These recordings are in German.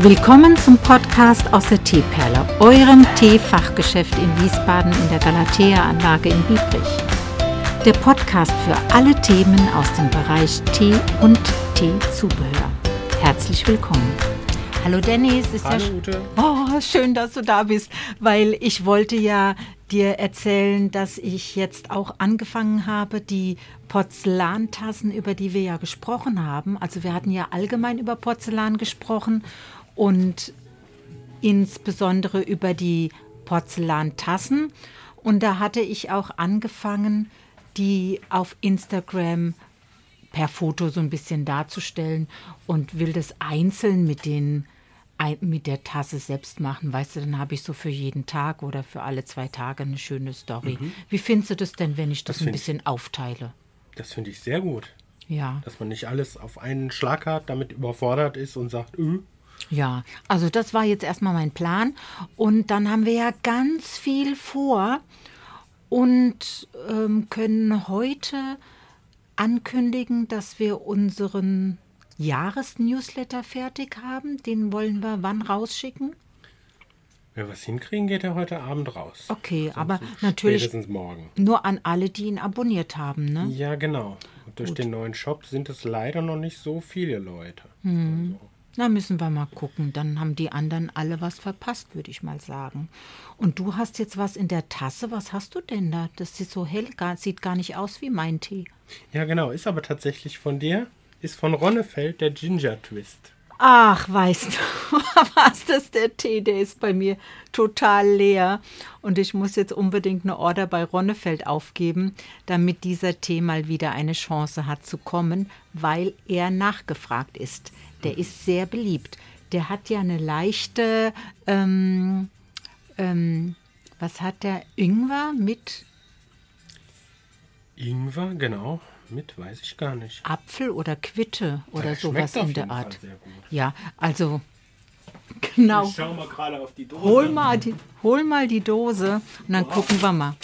Willkommen zum Podcast aus der Teeperle, eurem Teefachgeschäft in Wiesbaden in der Galatea-Anlage in Biebrich. Der Podcast für alle Themen aus dem Bereich Tee und Teezubehör. Herzlich willkommen. Hallo Dennis, ist Hallo ja Ute. Oh, schön, dass du da bist, weil ich wollte ja dir erzählen, dass ich jetzt auch angefangen habe, die Porzellantassen, über die wir ja gesprochen haben. Also wir hatten ja allgemein über Porzellan gesprochen und insbesondere über die Porzellantassen. Und da hatte ich auch angefangen, die auf Instagram per Foto so ein bisschen darzustellen und will das einzeln mit den mit der Tasse selbst machen. Weißt du, dann habe ich so für jeden Tag oder für alle zwei Tage eine schöne Story. Wie findest du das denn, wenn ich das, Das ein find ich- bisschen aufteile? Das finde ich sehr gut. Ja. Dass man nicht alles auf einen Schlag hat, damit überfordert ist und sagt, öh, Ja, also das war jetzt erstmal mein Plan. Und dann haben wir ja ganz viel vor und ähm, können heute ankündigen, dass wir unseren Jahresnewsletter fertig haben. Den wollen wir wann rausschicken? wenn wir was hinkriegen, geht er heute Abend raus. Okay, aber natürlich nur an alle, die ihn abonniert haben, ne? Ja, genau. Und durch den neuen Shop sind es leider noch nicht so viele Leute. Hm. Na, müssen wir mal gucken. Dann haben die anderen alle was verpasst, würde ich mal sagen. Und du hast jetzt was in der Tasse. Was hast du denn da? Das ist so hell, gar, sieht gar nicht aus wie mein Tee. Ja, genau. Ist aber tatsächlich von dir. Ist von Ronnefeld der Ginger Twist. Ach, weißt du, was das ist der Tee? Der ist bei mir total leer. Und ich muss jetzt unbedingt eine Order bei Ronnefeld aufgeben, damit dieser Tee mal wieder eine Chance hat zu kommen, weil er nachgefragt ist. Der ist sehr beliebt. Der hat ja eine leichte, ähm, ähm, was hat der? Ingwer mit Ingwer, genau. Mit weiß ich gar nicht. Apfel oder Quitte oder Der sowas in der Art. sehr gut. Ja, also genau. Ich schau mal gerade auf die Dose. Hol mal, die, hol mal die Dose und dann gucken wir mal.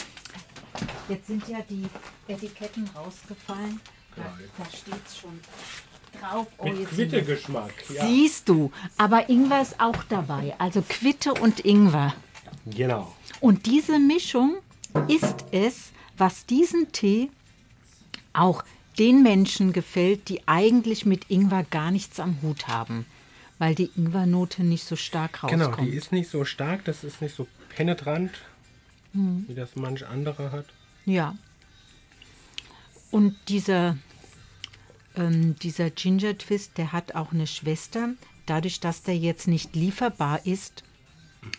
Jetzt sind ja die Etiketten rausgefallen. Da, da steht es schon drauf. Oh, Mit Quittegeschmack. Ja. Siehst du, aber Ingwer ist auch dabei. Also Quitte und Ingwer. Genau. Und diese Mischung ist es, was diesen Tee auch den Menschen gefällt, die eigentlich mit Ingwer gar nichts am Hut haben, weil die Ingwernote nicht so stark rauskommt. Genau, die ist nicht so stark, das ist nicht so penetrant, Hm. wie das manch andere hat. Ja. Und dieser, ähm, dieser Ginger Twist, der hat auch eine Schwester. Dadurch, dass der jetzt nicht lieferbar ist,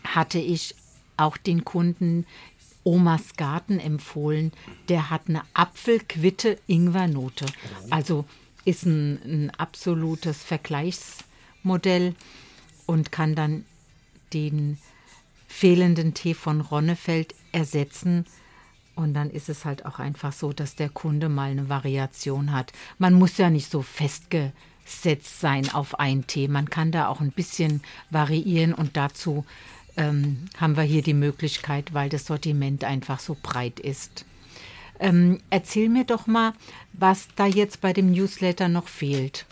hatte ich auch den Kunden Omas Garten empfohlen. Der hat eine Apfelquitte-Ingwernote. Also ist ein, ein absolutes Vergleichsmodell und kann dann den fehlenden Tee von Ronnefeld ersetzen. Und dann ist es halt auch einfach so, dass der Kunde mal eine Variation hat. Man muss ja nicht so festgesetzt sein auf einen Tee. Man kann da auch ein bisschen variieren und dazu ähm, haben wir hier die Möglichkeit, weil das Sortiment einfach so breit ist. Ähm, erzähl mir doch mal, was da jetzt bei dem Newsletter noch fehlt.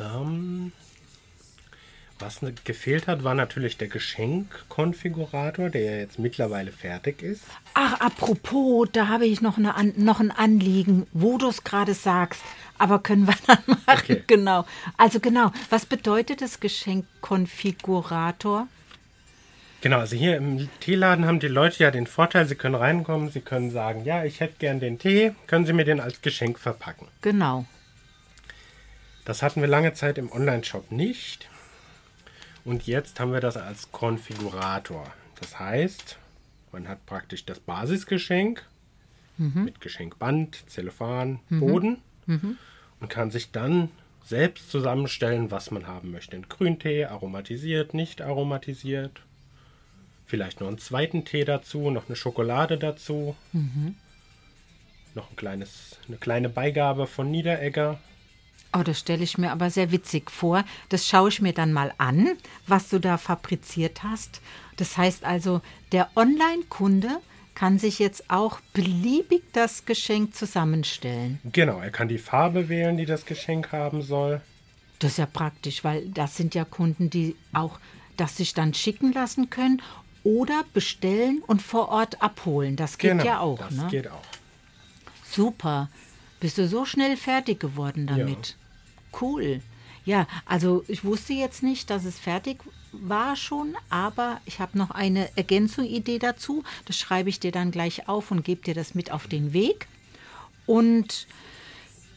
Ähm, was ne- gefehlt hat, war natürlich der Geschenkkonfigurator, der ja jetzt mittlerweile fertig ist. Ach, apropos, da habe ich noch, eine, An- noch ein Anliegen, wo du es gerade sagst. Aber können wir dann machen. Okay. Genau. Also genau, was bedeutet das Geschenkkonfigurator? Genau, also hier im Teeladen haben die Leute ja den Vorteil, sie können reinkommen, sie können sagen, ja, ich hätte gern den Tee, können Sie mir den als Geschenk verpacken. Genau. Das hatten wir lange Zeit im Online-Shop nicht. Und jetzt haben wir das als Konfigurator. Das heißt, man hat praktisch das Basisgeschenk mit Geschenkband, Zellophan, Boden und kann sich dann selbst zusammenstellen, was man haben möchte. Ein Grüntee, aromatisiert, nicht aromatisiert. Vielleicht noch einen zweiten Tee dazu, noch eine Schokolade dazu. Noch ein kleines, eine kleine Beigabe von Niederegger. Oh, das stelle ich mir aber sehr witzig vor. Das schaue ich mir dann mal an, was du da fabriziert hast. Das heißt also, der Online-Kunde kann sich jetzt auch beliebig das Geschenk zusammenstellen. Genau, er kann die Farbe wählen, die das Geschenk haben soll. Das ist ja praktisch, weil das sind ja Kunden, die auch das sich dann schicken lassen können oder bestellen und vor Ort abholen. Das geht genau, ja auch. Das ne? geht auch. Super. Bist du so schnell fertig geworden damit? Cool. Ja, also ich wusste jetzt nicht, dass es fertig war schon, aber ich habe noch eine Ergänzung, Idee dazu. Das schreibe ich dir dann gleich auf und gebe dir das mit auf den Weg. Und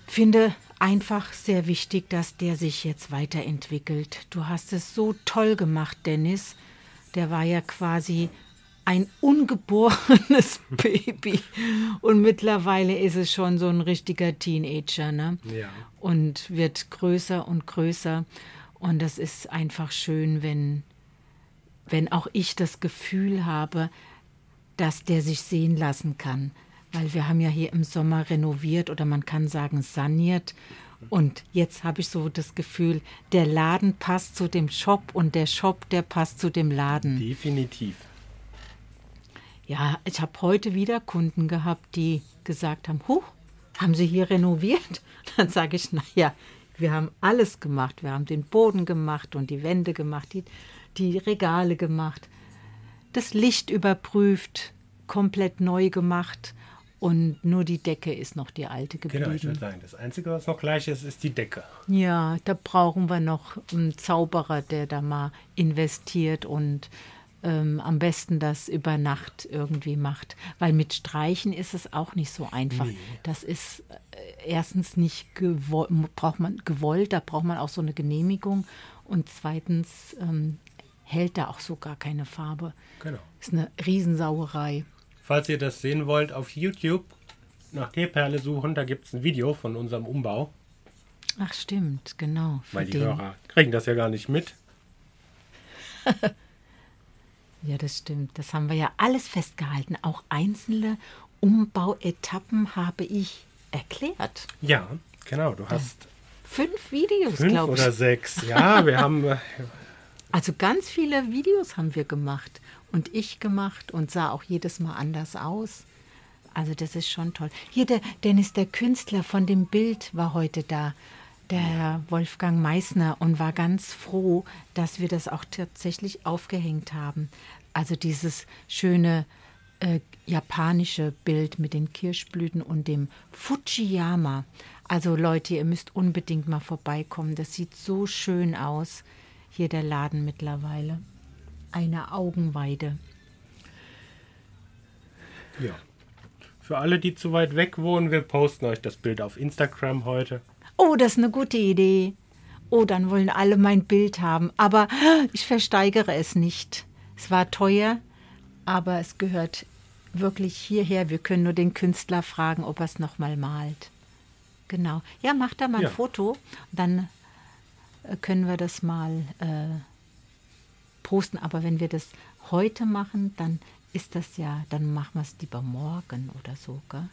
finde einfach sehr wichtig, dass der sich jetzt weiterentwickelt. Du hast es so toll gemacht, Dennis. Der war ja quasi ein ungeborenes Baby. Und mittlerweile ist es schon so ein richtiger Teenager. Ne? Ja. Und wird größer und größer. Und das ist einfach schön, wenn, wenn auch ich das Gefühl habe, dass der sich sehen lassen kann. Weil wir haben ja hier im Sommer renoviert oder man kann sagen saniert. Und jetzt habe ich so das Gefühl, der Laden passt zu dem Shop und der Shop, der passt zu dem Laden. Definitiv. Ja, ich habe heute wieder Kunden gehabt, die gesagt haben, Huch, haben Sie hier renoviert? Dann sage ich, naja, wir haben alles gemacht. Wir haben den Boden gemacht und die Wände gemacht, die, die Regale gemacht, das Licht überprüft, komplett neu gemacht und nur die Decke ist noch die alte geblieben. Genau, ich würde sagen, das Einzige, was noch gleich ist, ist die Decke. Ja, da brauchen wir noch einen Zauberer, der da mal investiert und ähm, am besten das über Nacht irgendwie macht. Weil mit Streichen ist es auch nicht so einfach. Nee. Das ist äh, erstens nicht gewollt, braucht man gewollt, da braucht man auch so eine Genehmigung. Und zweitens ähm, hält da auch so gar keine Farbe. Genau. Ist eine Riesensauerei. Falls ihr das sehen wollt, auf YouTube nach Teeperle suchen, da gibt es ein Video von unserem Umbau. Ach stimmt, genau. Weil die den. Hörer kriegen das ja gar nicht mit. Ja, das stimmt. Das haben wir ja alles festgehalten. Auch einzelne Umbauetappen habe ich erklärt. Ja, genau. Du hast Fünf Videos, fünf glaube oder ich. sechs. Ja, wir haben. Also ganz viele Videos haben wir gemacht und ich gemacht und sah auch jedes Mal anders aus. Also das ist schon toll. Hier der Dennis, der Künstler von dem Bild, war heute da, der Herr Wolfgang Meissner und war ganz froh, dass wir das auch tatsächlich aufgehängt haben. Also dieses schöne äh, japanische Bild mit den Kirschblüten und dem Fujiyama. Also Leute, ihr müsst unbedingt mal vorbeikommen. Das sieht so schön aus. Hier der Laden mittlerweile. Eine Augenweide. Ja. Für alle, die zu weit weg wohnen, wir posten euch das Bild auf Instagram heute. Oh, das ist eine gute Idee. Oh, dann wollen alle mein Bild haben. Aber ich versteigere es nicht. Es war teuer, aber es gehört wirklich hierher. Wir können nur den Künstler fragen, ob er es nochmal malt. Genau. Ja, mach da mal ein Ja. Foto. Dann können wir das mal äh, posten. Aber wenn wir das heute machen, dann ist das ja, dann machen wir es lieber morgen oder so, gell?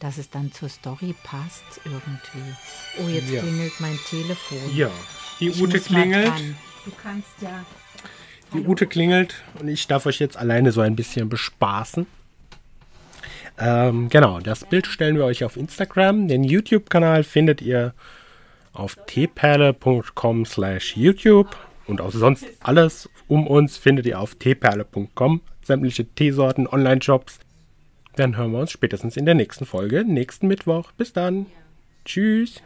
Dass es dann zur Story passt irgendwie. Oh, jetzt Ja. klingelt mein Telefon. Ja, die Ich Ute klingelt. Du kannst ja. Die Ute klingelt und ich darf euch jetzt alleine so ein bisschen bespaßen. Ähm, genau, das Bild stellen wir euch auf Instagram. Den YouTube-Kanal findet ihr auf tperle.com slash YouTube und auch sonst alles um uns findet ihr auf tperle.com. Sämtliche Teesorten, Online-Shops. Dann hören wir uns spätestens in der nächsten Folge, nächsten Mittwoch. Bis dann. Tschüss.